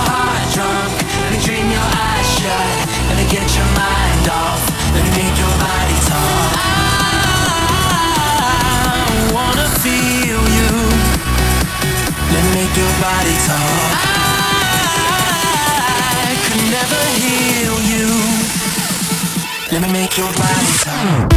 your heart drunk. Let me dream your eyes shut. Let me get your mind off. Let me make your body talk. I wanna feel you. Let me make your body talk. I could never heal you. Let me make your body talk.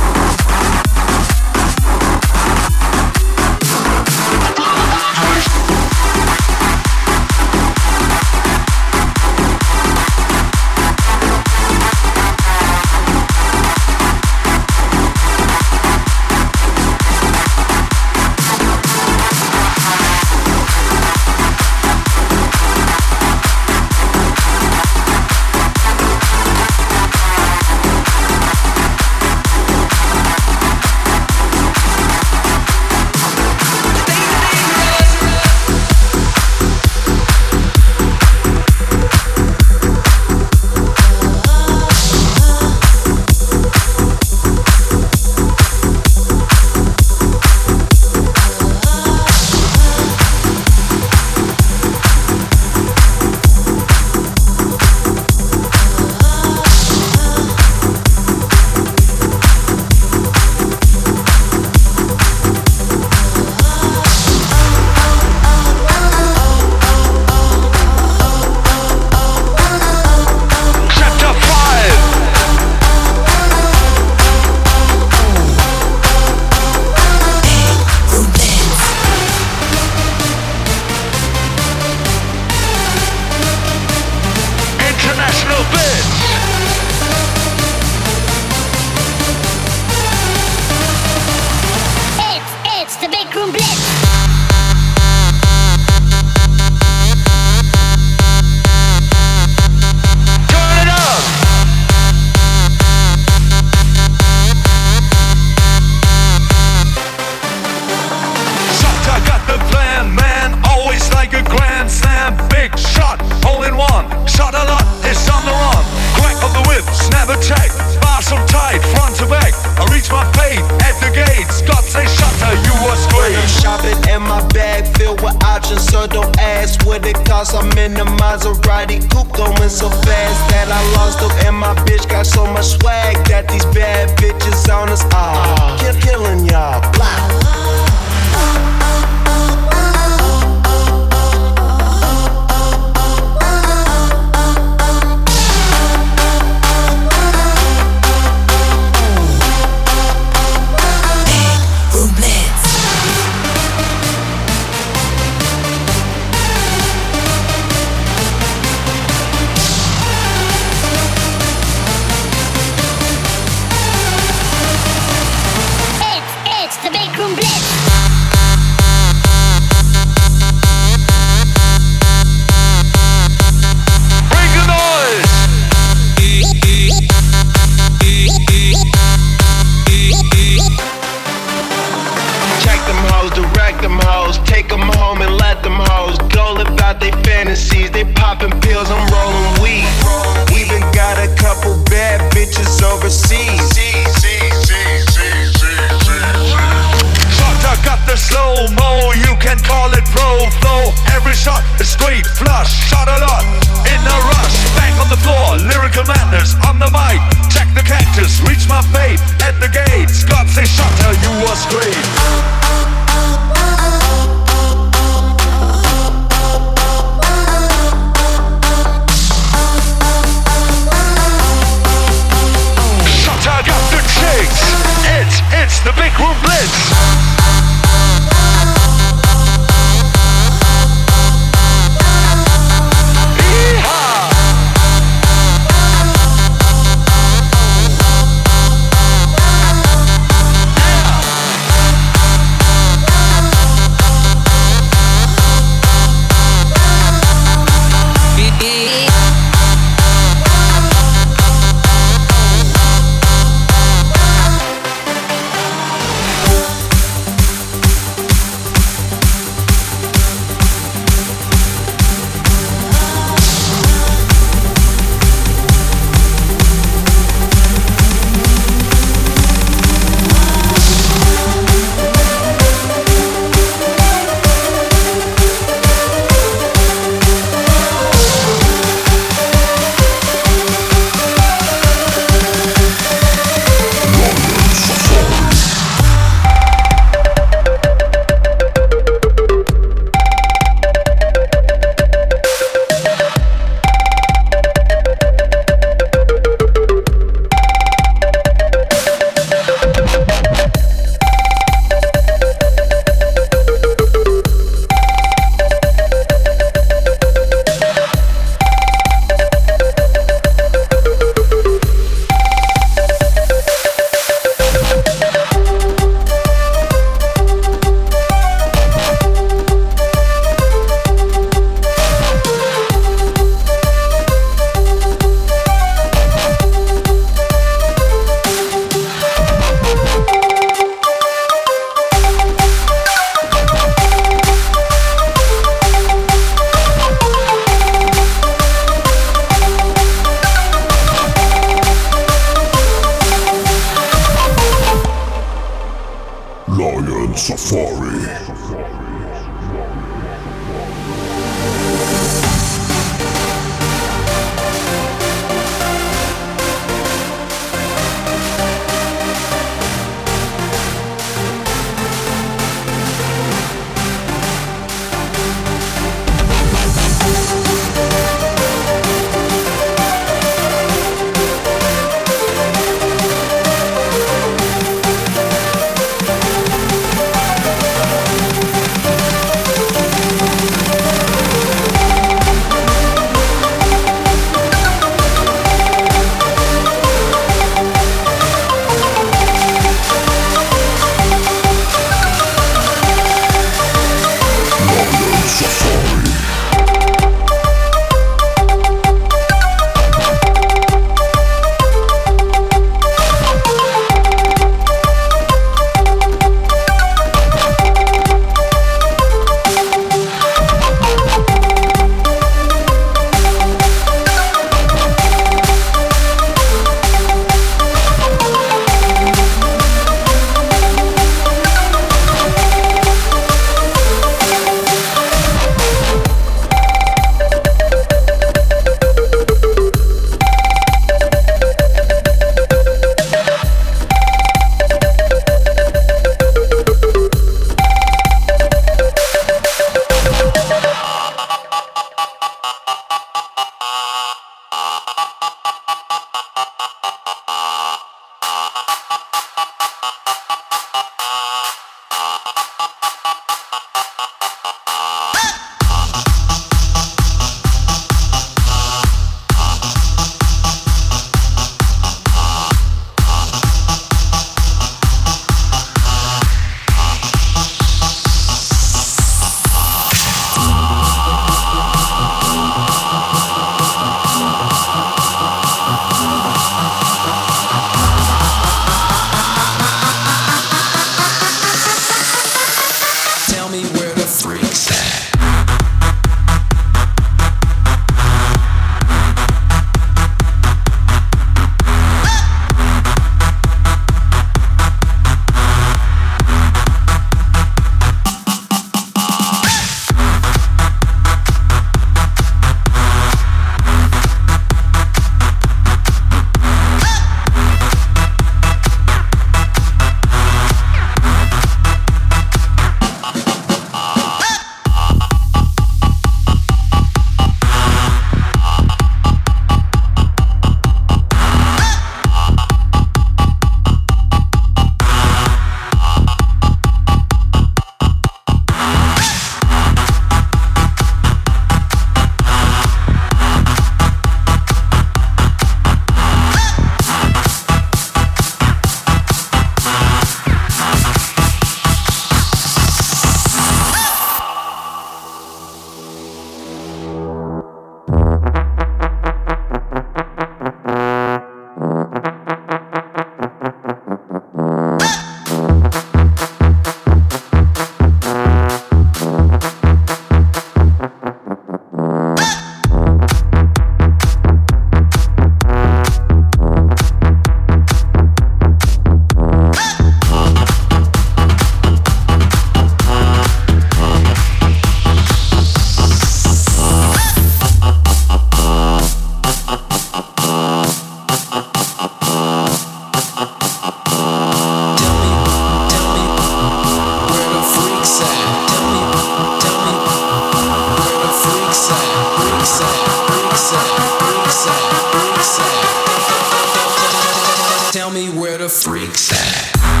Tell me where the freaks at.